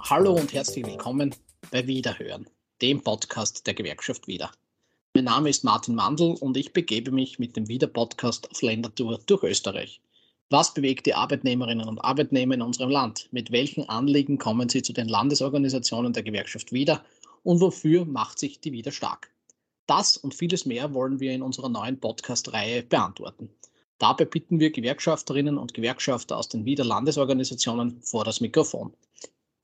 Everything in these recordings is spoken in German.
Hallo und herzlich willkommen bei Wiederhören, dem Podcast der Gewerkschaft Wieder. Mein Name ist Martin Mandl und ich begebe mich mit dem Wieder-Podcast auf Ländertour durch Österreich. Was bewegt die Arbeitnehmerinnen und Arbeitnehmer in unserem Land? Mit welchen Anliegen kommen sie zu den Landesorganisationen der Gewerkschaft Wieder? Und wofür macht sich die Wieder stark? Das und vieles mehr wollen wir in unserer neuen Podcast-Reihe beantworten. Dabei bitten wir Gewerkschafterinnen und Gewerkschafter aus den Wieder Landesorganisationen vor das Mikrofon.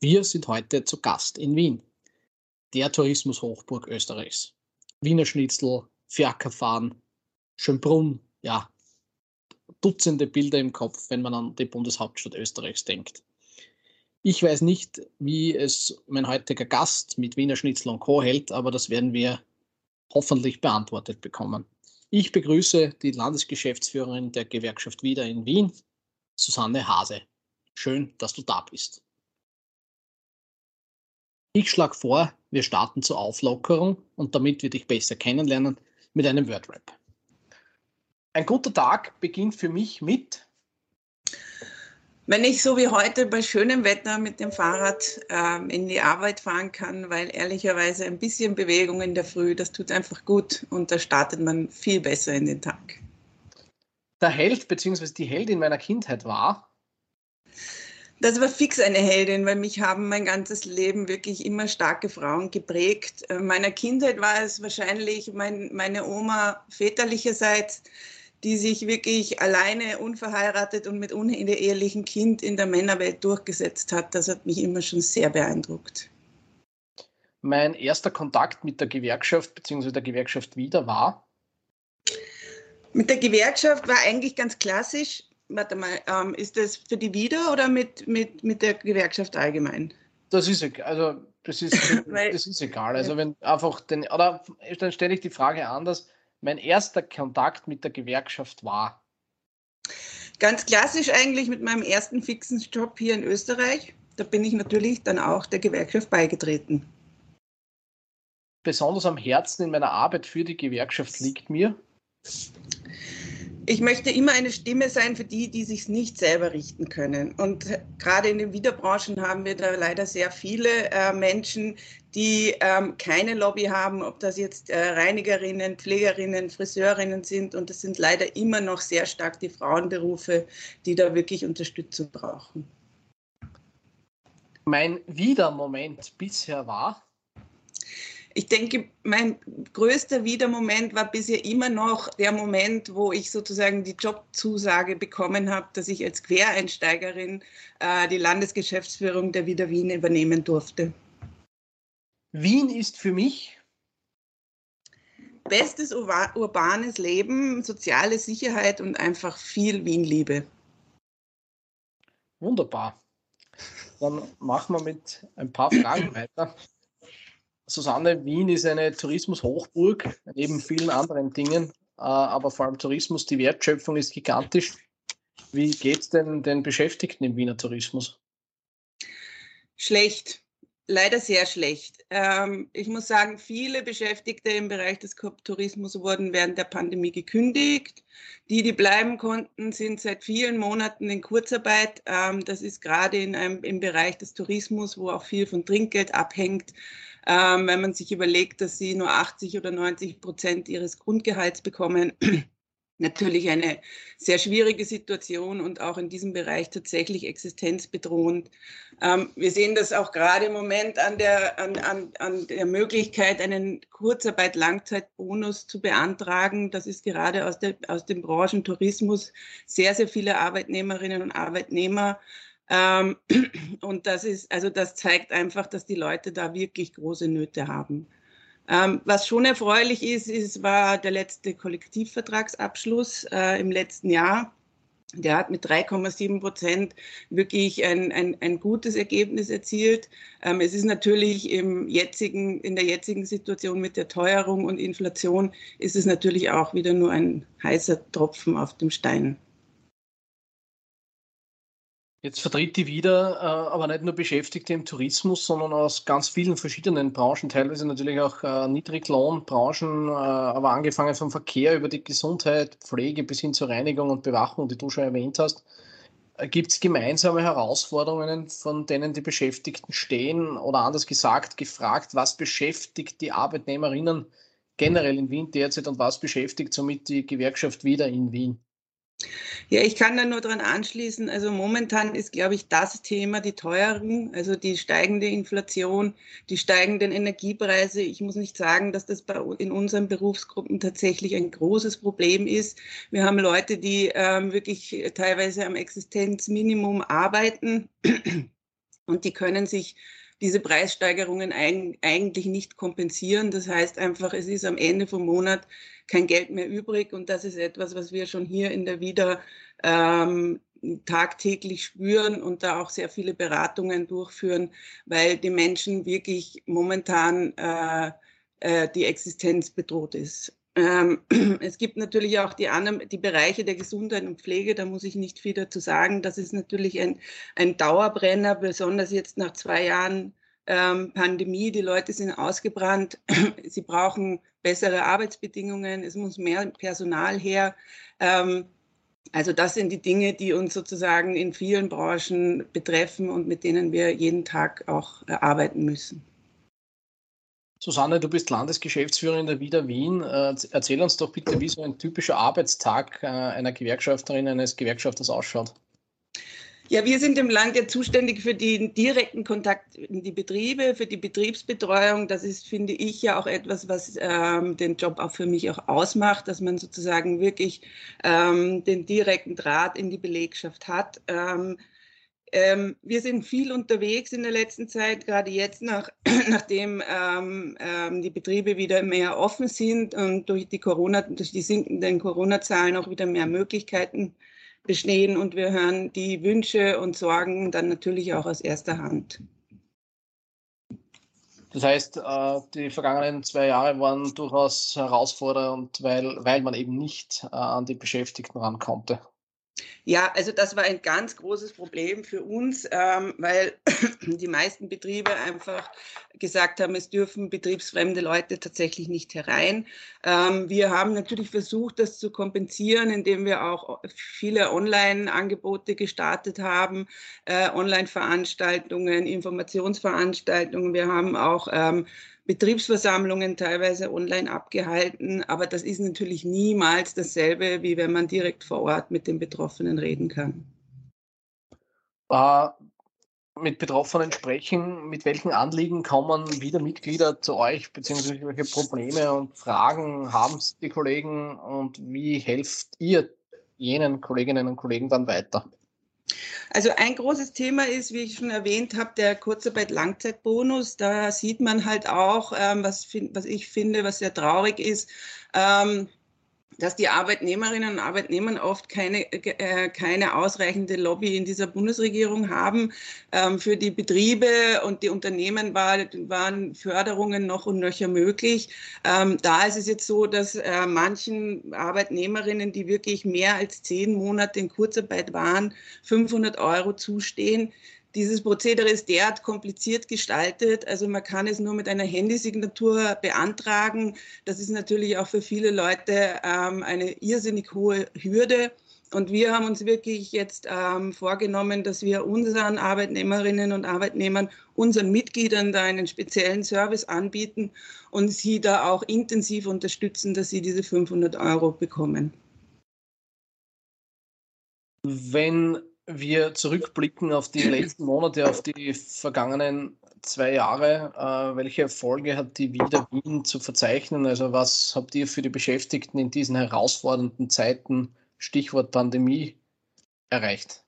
Wir sind heute zu Gast in Wien, der Tourismushochburg Österreichs. Wiener Schnitzel, Fiakerfahren, Schönbrunn, ja, Dutzende Bilder im Kopf, wenn man an die Bundeshauptstadt Österreichs denkt. Ich weiß nicht, wie es mein heutiger Gast mit Wiener Schnitzel und Co. hält, aber das werden wir hoffentlich beantwortet bekommen. Ich begrüße die Landesgeschäftsführerin der Gewerkschaft Wieder in Wien, Susanne Hase. Schön, dass du da bist. Ich schlage vor, wir starten zur Auflockerung und damit wir dich besser kennenlernen mit einem Wordrap. Ein guter Tag beginnt für mich mit wenn ich so wie heute bei schönem Wetter mit dem Fahrrad ähm, in die Arbeit fahren kann, weil ehrlicherweise ein bisschen Bewegung in der Früh, das tut einfach gut und da startet man viel besser in den Tag. Der Held bzw. die Heldin meiner Kindheit war? Das war fix eine Heldin, weil mich haben mein ganzes Leben wirklich immer starke Frauen geprägt. In meiner Kindheit war es wahrscheinlich mein, meine Oma väterlicherseits, die sich wirklich alleine, unverheiratet und mit unehelichem Kind in der Männerwelt durchgesetzt hat. Das hat mich immer schon sehr beeindruckt. Mein erster Kontakt mit der Gewerkschaft bzw. der Gewerkschaft wieder war? Mit der Gewerkschaft war eigentlich ganz klassisch. Warte mal, ähm, ist das für die wieder oder mit, mit, mit der Gewerkschaft allgemein? Das ist also das ist, das ist egal. Also wenn einfach den, oder dann stelle ich die Frage anders mein erster Kontakt mit der Gewerkschaft war? Ganz klassisch eigentlich mit meinem ersten fixen Job hier in Österreich. Da bin ich natürlich dann auch der Gewerkschaft beigetreten. Besonders am Herzen in meiner Arbeit für die Gewerkschaft liegt mir, ich möchte immer eine Stimme sein für die, die sich nicht selber richten können. Und gerade in den Wiederbranchen haben wir da leider sehr viele äh, Menschen, die ähm, keine Lobby haben, ob das jetzt äh, Reinigerinnen, Pflegerinnen, Friseurinnen sind. Und es sind leider immer noch sehr stark die Frauenberufe, die da wirklich Unterstützung brauchen. Mein Wiedermoment bisher war, ich denke, mein größter Wiedermoment war bisher immer noch der Moment, wo ich sozusagen die Jobzusage bekommen habe, dass ich als Quereinsteigerin äh, die Landesgeschäftsführung der Wieder Wien übernehmen durfte. Wien ist für mich bestes urbanes Leben, soziale Sicherheit und einfach viel Wien-Liebe. Wunderbar. Dann machen wir mit ein paar Fragen weiter. Susanne, Wien ist eine Tourismushochburg, neben vielen anderen Dingen, äh, aber vor allem Tourismus, die Wertschöpfung ist gigantisch. Wie geht es denn den Beschäftigten im Wiener Tourismus? Schlecht leider sehr schlecht. Ähm, ich muss sagen, viele Beschäftigte im Bereich des Tourismus wurden während der Pandemie gekündigt. Die, die bleiben konnten, sind seit vielen Monaten in Kurzarbeit. Ähm, das ist gerade in einem, im Bereich des Tourismus, wo auch viel von Trinkgeld abhängt. Ähm, wenn man sich überlegt, dass sie nur 80 oder 90 Prozent ihres Grundgehalts bekommen, natürlich eine sehr schwierige Situation und auch in diesem Bereich tatsächlich existenzbedrohend. Ähm, wir sehen das auch gerade im Moment an der, an, an, an der Möglichkeit, einen Kurzarbeit-Langzeitbonus zu beantragen. Das ist gerade aus, der, aus den Branchen Tourismus sehr, sehr viele Arbeitnehmerinnen und Arbeitnehmer. Ähm, und das ist, also das zeigt einfach, dass die Leute da wirklich große Nöte haben. Ähm, was schon erfreulich ist, ist, war der letzte Kollektivvertragsabschluss äh, im letzten Jahr. Der hat mit 3,7 Prozent wirklich ein, ein, ein gutes Ergebnis erzielt. Ähm, es ist natürlich im jetzigen, in der jetzigen Situation mit der Teuerung und Inflation ist es natürlich auch wieder nur ein heißer Tropfen auf dem Stein. Jetzt vertritt die wieder äh, aber nicht nur Beschäftigte im Tourismus, sondern aus ganz vielen verschiedenen Branchen, teilweise natürlich auch äh, Niedriglohnbranchen, äh, aber angefangen vom Verkehr über die Gesundheit, Pflege bis hin zur Reinigung und Bewachung, die du schon erwähnt hast. Gibt es gemeinsame Herausforderungen, von denen die Beschäftigten stehen? Oder anders gesagt, gefragt, was beschäftigt die Arbeitnehmerinnen generell in Wien derzeit und was beschäftigt somit die Gewerkschaft wieder in Wien? Ja, ich kann da nur daran anschließen. Also momentan ist, glaube ich, das Thema die Teuerung, also die steigende Inflation, die steigenden Energiepreise. Ich muss nicht sagen, dass das bei, in unseren Berufsgruppen tatsächlich ein großes Problem ist. Wir haben Leute, die ähm, wirklich teilweise am Existenzminimum arbeiten und die können sich diese Preissteigerungen eigentlich nicht kompensieren. Das heißt einfach, es ist am Ende vom Monat kein Geld mehr übrig. Und das ist etwas, was wir schon hier in der Wieder ähm, tagtäglich spüren und da auch sehr viele Beratungen durchführen, weil die Menschen wirklich momentan äh, äh, die Existenz bedroht ist. Ähm, es gibt natürlich auch die anderen, die Bereiche der Gesundheit und Pflege, da muss ich nicht viel dazu sagen. Das ist natürlich ein, ein Dauerbrenner, besonders jetzt nach zwei Jahren ähm, Pandemie. Die Leute sind ausgebrannt. Sie brauchen bessere Arbeitsbedingungen. Es muss mehr Personal her. Ähm, also das sind die Dinge, die uns sozusagen in vielen Branchen betreffen und mit denen wir jeden Tag auch äh, arbeiten müssen. Susanne, du bist Landesgeschäftsführerin der Wieder Wien. Äh, erzähl uns doch bitte, wie so ein typischer Arbeitstag äh, einer Gewerkschafterin, eines Gewerkschafters ausschaut. Ja, wir sind im Land ja zuständig für den direkten Kontakt in die Betriebe, für die Betriebsbetreuung. Das ist, finde ich, ja auch etwas, was ähm, den Job auch für mich auch ausmacht, dass man sozusagen wirklich ähm, den direkten Draht in die Belegschaft hat. Ähm, ähm, wir sind viel unterwegs in der letzten Zeit, gerade jetzt, nach, nachdem ähm, ähm, die Betriebe wieder mehr offen sind und durch die Corona, durch die sinkenden Corona-Zahlen auch wieder mehr Möglichkeiten bestehen und wir hören die Wünsche und Sorgen dann natürlich auch aus erster Hand. Das heißt, äh, die vergangenen zwei Jahre waren durchaus herausfordernd, weil, weil man eben nicht äh, an die Beschäftigten ran konnte. Ja, also das war ein ganz großes Problem für uns, ähm, weil die meisten Betriebe einfach gesagt haben, es dürfen betriebsfremde Leute tatsächlich nicht herein. Ähm, wir haben natürlich versucht, das zu kompensieren, indem wir auch viele Online-Angebote gestartet haben, äh, Online-Veranstaltungen, Informationsveranstaltungen. Wir haben auch ähm, Betriebsversammlungen teilweise online abgehalten, aber das ist natürlich niemals dasselbe, wie wenn man direkt vor Ort mit den Betroffenen reden kann. Äh, mit Betroffenen sprechen, mit welchen Anliegen kommen wieder Mitglieder zu euch, beziehungsweise welche Probleme und Fragen haben die Kollegen und wie helft ihr jenen Kolleginnen und Kollegen dann weiter? Also ein großes Thema ist, wie ich schon erwähnt habe, der Kurzarbeit-Langzeitbonus. Da sieht man halt auch, ähm, was, was ich finde, was sehr traurig ist. Ähm, dass die Arbeitnehmerinnen und Arbeitnehmer oft keine, äh, keine ausreichende Lobby in dieser Bundesregierung haben. Ähm, für die Betriebe und die Unternehmen war, waren Förderungen noch und nöcher möglich. Ähm, da ist es jetzt so, dass äh, manchen Arbeitnehmerinnen, die wirklich mehr als zehn Monate in Kurzarbeit waren, 500 Euro zustehen. Dieses Prozedere ist derart kompliziert gestaltet. Also man kann es nur mit einer Handysignatur beantragen. Das ist natürlich auch für viele Leute ähm, eine irrsinnig hohe Hürde. Und wir haben uns wirklich jetzt ähm, vorgenommen, dass wir unseren Arbeitnehmerinnen und Arbeitnehmern, unseren Mitgliedern da einen speziellen Service anbieten und sie da auch intensiv unterstützen, dass sie diese 500 Euro bekommen. Wenn wir zurückblicken auf die letzten Monate, auf die vergangenen zwei Jahre, äh, welche Erfolge hat die Wieder Wien zu verzeichnen? Also was habt ihr für die Beschäftigten in diesen herausfordernden Zeiten, Stichwort Pandemie, erreicht?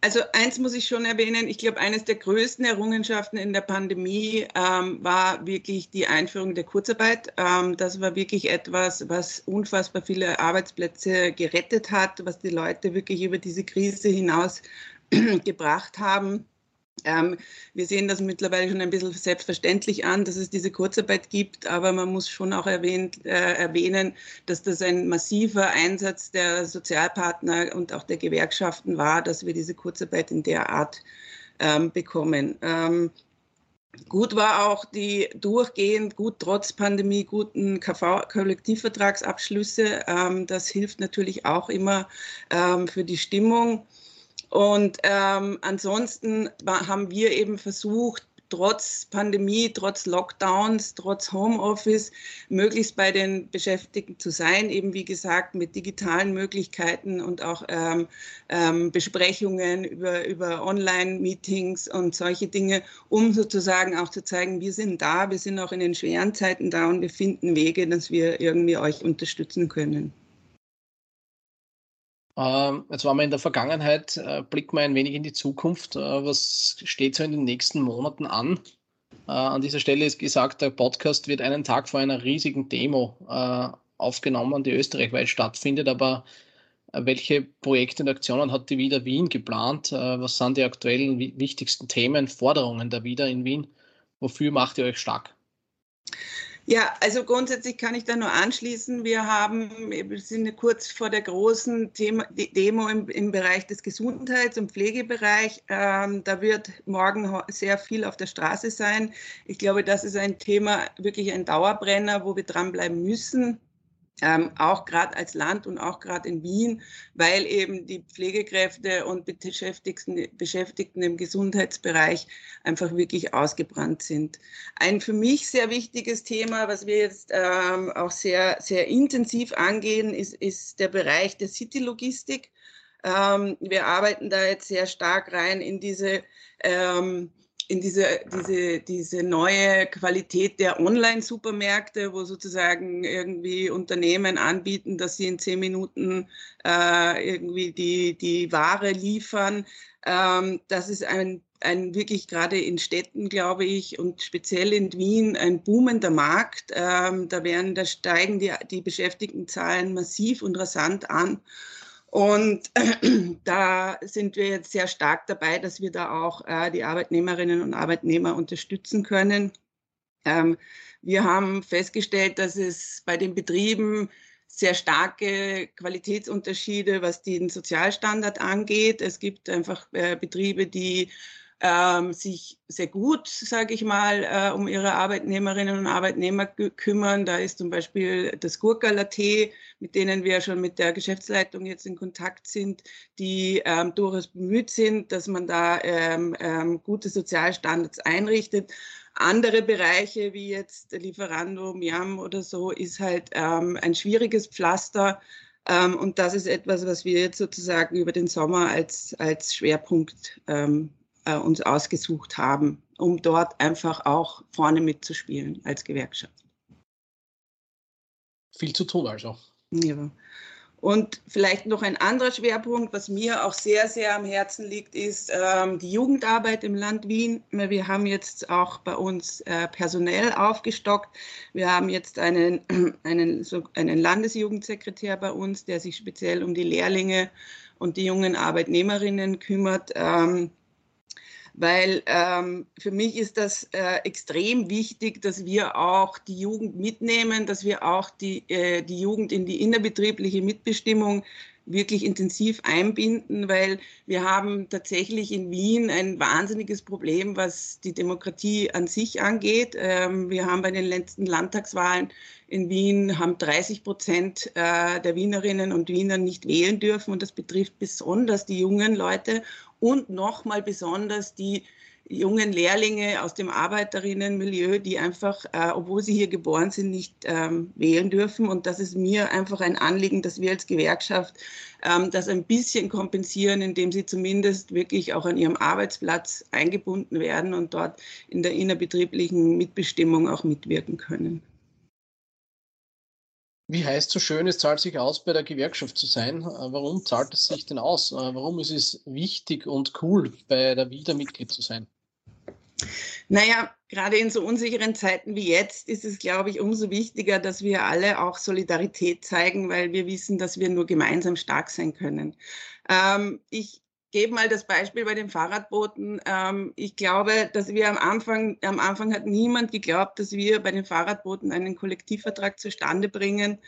Also eins muss ich schon erwähnen, ich glaube, eines der größten Errungenschaften in der Pandemie ähm, war wirklich die Einführung der Kurzarbeit. Ähm, das war wirklich etwas, was unfassbar viele Arbeitsplätze gerettet hat, was die Leute wirklich über diese Krise hinaus gebracht haben. Ähm, wir sehen das mittlerweile schon ein bisschen selbstverständlich an, dass es diese Kurzarbeit gibt, aber man muss schon auch erwähnt, äh, erwähnen, dass das ein massiver Einsatz der Sozialpartner und auch der Gewerkschaften war, dass wir diese Kurzarbeit in der Art ähm, bekommen. Ähm, Gut war auch die durchgehend, gut trotz Pandemie, guten KV-Kollektivvertragsabschlüsse. Ähm, das hilft natürlich auch immer ähm, für die Stimmung. Und ähm, ansonsten haben wir eben versucht, trotz Pandemie, trotz Lockdowns, trotz Homeoffice möglichst bei den Beschäftigten zu sein, eben wie gesagt mit digitalen Möglichkeiten und auch ähm, ähm, Besprechungen über, über Online-Meetings und solche Dinge, um sozusagen auch zu zeigen, wir sind da, wir sind auch in den schweren Zeiten da und wir finden Wege, dass wir irgendwie euch unterstützen können. Ähm, jetzt waren wir in der Vergangenheit, äh, blicken wir ein wenig in die Zukunft. Äh, was steht so in den nächsten Monaten an? Äh, an dieser Stelle ist gesagt, der Podcast wird einen Tag vor einer riesigen Demo aufgenommen, die österreichweit stattfindet. Aber welche Projekte und Aktionen hat die Wieder Wien geplant? Was sind die aktuellen wichtigsten Themen, Forderungen der Wieder in Wien? Wofür macht ihr euch stark? Ja, also grundsätzlich kann ich da nur anschließen. Wir haben, wir sind kurz vor der großen Thema, Demo im, im, Bereich des Gesundheits- und Pflegebereich. Ähm, da wird morgen sehr viel auf der Straße sein. Ich glaube, das ist ein Thema, wirklich ein Dauerbrenner, wo wir dranbleiben müssen ähm, auch gerade als Land und auch gerade in Wien, weil eben die Pflegekräfte und Beschäftigten, Beschäftigten im Gesundheitsbereich einfach wirklich ausgebrannt sind. Ein für mich sehr wichtiges Thema, was wir jetzt ähm, auch sehr, sehr intensiv angehen, ist, ist der Bereich der City-Logistik. Ähm, wir arbeiten da jetzt sehr stark rein in diese ähm, in diese, diese, diese neue Qualität der Online-Supermärkte, wo sozusagen irgendwie Unternehmen anbieten, dass sie in zehn Minuten äh, irgendwie die, die Ware liefern. Ähm, das ist ein, ein wirklich gerade in Städten, glaube ich, und speziell in Wien ein boomender Markt. Ähm, da werden, da steigen die, die Beschäftigtenzahlen massiv und rasant an. Und da sind wir jetzt sehr stark dabei, dass wir da auch äh, die Arbeitnehmerinnen und Arbeitnehmer unterstützen können. Ähm, wir haben festgestellt, dass es bei den Betrieben sehr starke Qualitätsunterschiede, was den Sozialstandard angeht. Es gibt einfach äh, Betriebe, die ähm, sich sehr gut, sage ich mal, äh, um ihre Arbeitnehmerinnen und Arbeitnehmer kümmern. Da ist zum Beispiel das Gurkala-Tee, mit denen wir schon mit der Geschäftsleitung jetzt in Kontakt sind, die ähm, durchaus bemüht sind, dass man da ähm, ähm gute Sozialstandards einrichtet. Andere Bereiche wie jetzt Lieferando, Miam oder so ist halt ähm, ein schwieriges Pflaster. Ähm, und das ist etwas, was wir jetzt sozusagen über den Sommer als, als Schwerpunkt ähm, äh, uns ausgesucht haben, um dort einfach auch vorne mitzuspielen als Gewerkschaft. Viel zu tun also. Ja. Und vielleicht noch ein anderer Schwerpunkt, was mir auch sehr, sehr am Herzen liegt, ist ähm, die Jugendarbeit im Land Wien. Wir haben jetzt auch bei uns äh, personell aufgestockt. Wir haben jetzt einen, einen, so einen Landesjugendsekretär bei uns, der sich speziell um die Lehrlinge und die jungen Arbeitnehmerinnen kümmert. Ähm, weil ähm, für mich ist das äh, extrem wichtig, dass wir auch die Jugend mitnehmen, dass wir auch die, äh, die Jugend in die innerbetriebliche Mitbestimmung wirklich intensiv einbinden, weil wir haben tatsächlich in Wien ein wahnsinniges Problem, was die Demokratie an sich angeht. Ähm, wir haben bei den letzten Landtagswahlen in Wien haben 30 Prozent äh, der Wienerinnen und Wiener nicht wählen dürfen und das betrifft besonders die jungen Leute und nochmal besonders die jungen Lehrlinge aus dem Arbeiterinnenmilieu, die einfach, äh, obwohl sie hier geboren sind, nicht ähm, wählen dürfen. Und das ist mir einfach ein Anliegen, dass wir als Gewerkschaft ähm, das ein bisschen kompensieren, indem sie zumindest wirklich auch an ihrem Arbeitsplatz eingebunden werden und dort in der innerbetrieblichen Mitbestimmung auch mitwirken können. Wie heißt so schön, es zahlt sich aus, bei der Gewerkschaft zu sein. Äh, warum zahlt es sich denn aus? Äh, warum ist es wichtig und cool, bei der Wieder Mitglied zu sein? Naja, gerade in so unsicheren Zeiten wie jetzt ist es, glaube ich, umso wichtiger, dass wir alle auch Solidarität zeigen, weil wir wissen, dass wir nur gemeinsam stark sein können. Ähm, ich gebe mal das Beispiel bei den Fahrradbooten. Ähm, ich glaube, dass wir am Anfang, am Anfang hat niemand geglaubt, dass wir bei den Fahrradbooten einen Kollektivvertrag zustande bringen.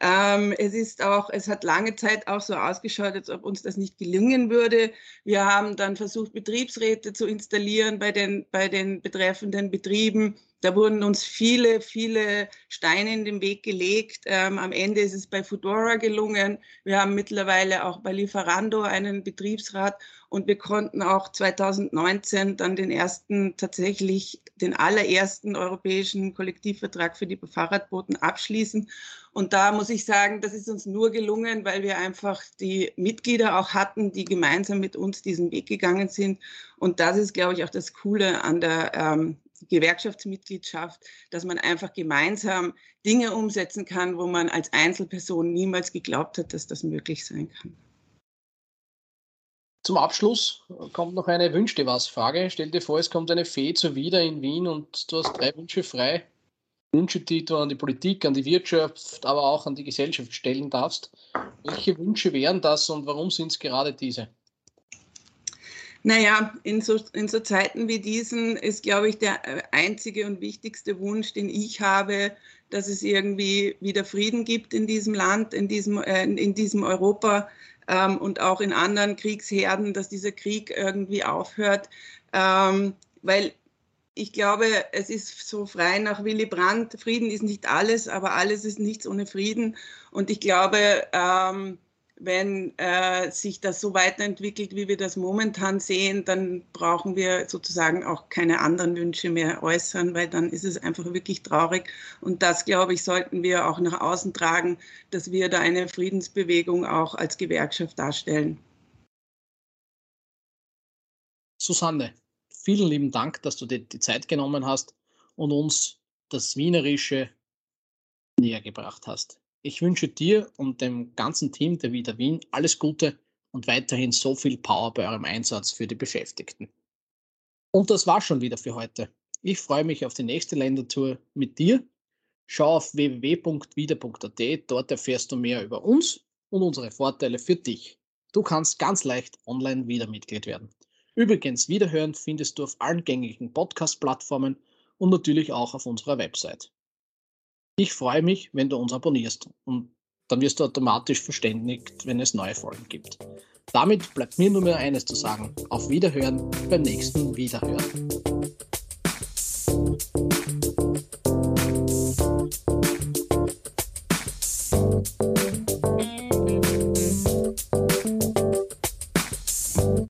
Ähm, es ist auch, es hat lange Zeit auch so ausgeschaut, als ob uns das nicht gelingen würde. Wir haben dann versucht, Betriebsräte zu installieren bei den, bei den betreffenden Betrieben. Da wurden uns viele, viele Steine in den Weg gelegt. Ähm, am Ende ist es bei Fudora gelungen. Wir haben mittlerweile auch bei Lieferando einen Betriebsrat und wir konnten auch 2019 dann den ersten, tatsächlich den allerersten europäischen Kollektivvertrag für die Fahrradboten abschließen. Und da muss ich sagen, das ist uns nur gelungen, weil wir einfach die Mitglieder auch hatten, die gemeinsam mit uns diesen Weg gegangen sind. Und das ist, glaube ich, auch das Coole an der ähm, Gewerkschaftsmitgliedschaft, dass man einfach gemeinsam Dinge umsetzen kann, wo man als Einzelperson niemals geglaubt hat, dass das möglich sein kann. Zum Abschluss kommt noch eine Wünsch dir was Frage. Stell dir vor, es kommt eine Fee zu wieder in Wien und du hast drei Wünsche frei. Wünsche, die du an die Politik, an die Wirtschaft, aber auch an die Gesellschaft stellen darfst. Welche Wünsche wären das und warum sind es gerade diese? Naja, in so, in so Zeiten wie diesen ist, glaube ich, der äh, einzige und wichtigste Wunsch, den ich habe, dass es irgendwie wieder Frieden gibt in diesem Land, in diesem, äh, in diesem Europa, ähm, und auch in anderen Kriegsherden, dass dieser Krieg irgendwie aufhört. Ähm, weil ich glaube, es ist so frei nach Willy Brandt, Frieden ist nicht alles, aber alles ist nichts ohne Frieden. Und ich glaube, ähm, wenn äh, sich das so weiterentwickelt, wie wir das momentan sehen, dann brauchen wir sozusagen auch keine anderen Wünsche mehr äußern, weil dann ist es einfach wirklich traurig. Und das, glaube ich, sollten wir auch nach außen tragen, dass wir da eine Friedensbewegung auch als Gewerkschaft darstellen. Susanne, vielen lieben Dank, dass du dir die Zeit genommen hast und uns das Wienerische näher gebracht hast. Ich wünsche dir und dem ganzen Team der Wieder Wien alles Gute und weiterhin so viel Power bei eurem Einsatz für die Beschäftigten. Und das war schon wieder für heute. Ich freue mich auf die nächste Ländertour mit dir. Schau auf www.wieder.at, dort erfährst du mehr über uns und unsere Vorteile für dich. Du kannst ganz leicht online wieder Mitglied werden. Übrigens, Wiederhören findest du auf allen gängigen Podcast-Plattformen und natürlich auch auf unserer Website. Ich freue mich, wenn du uns abonnierst und dann wirst du automatisch verständigt, wenn es neue Folgen gibt. Damit bleibt mir nur mehr eines zu sagen. Auf Wiederhören beim nächsten Wiederhören.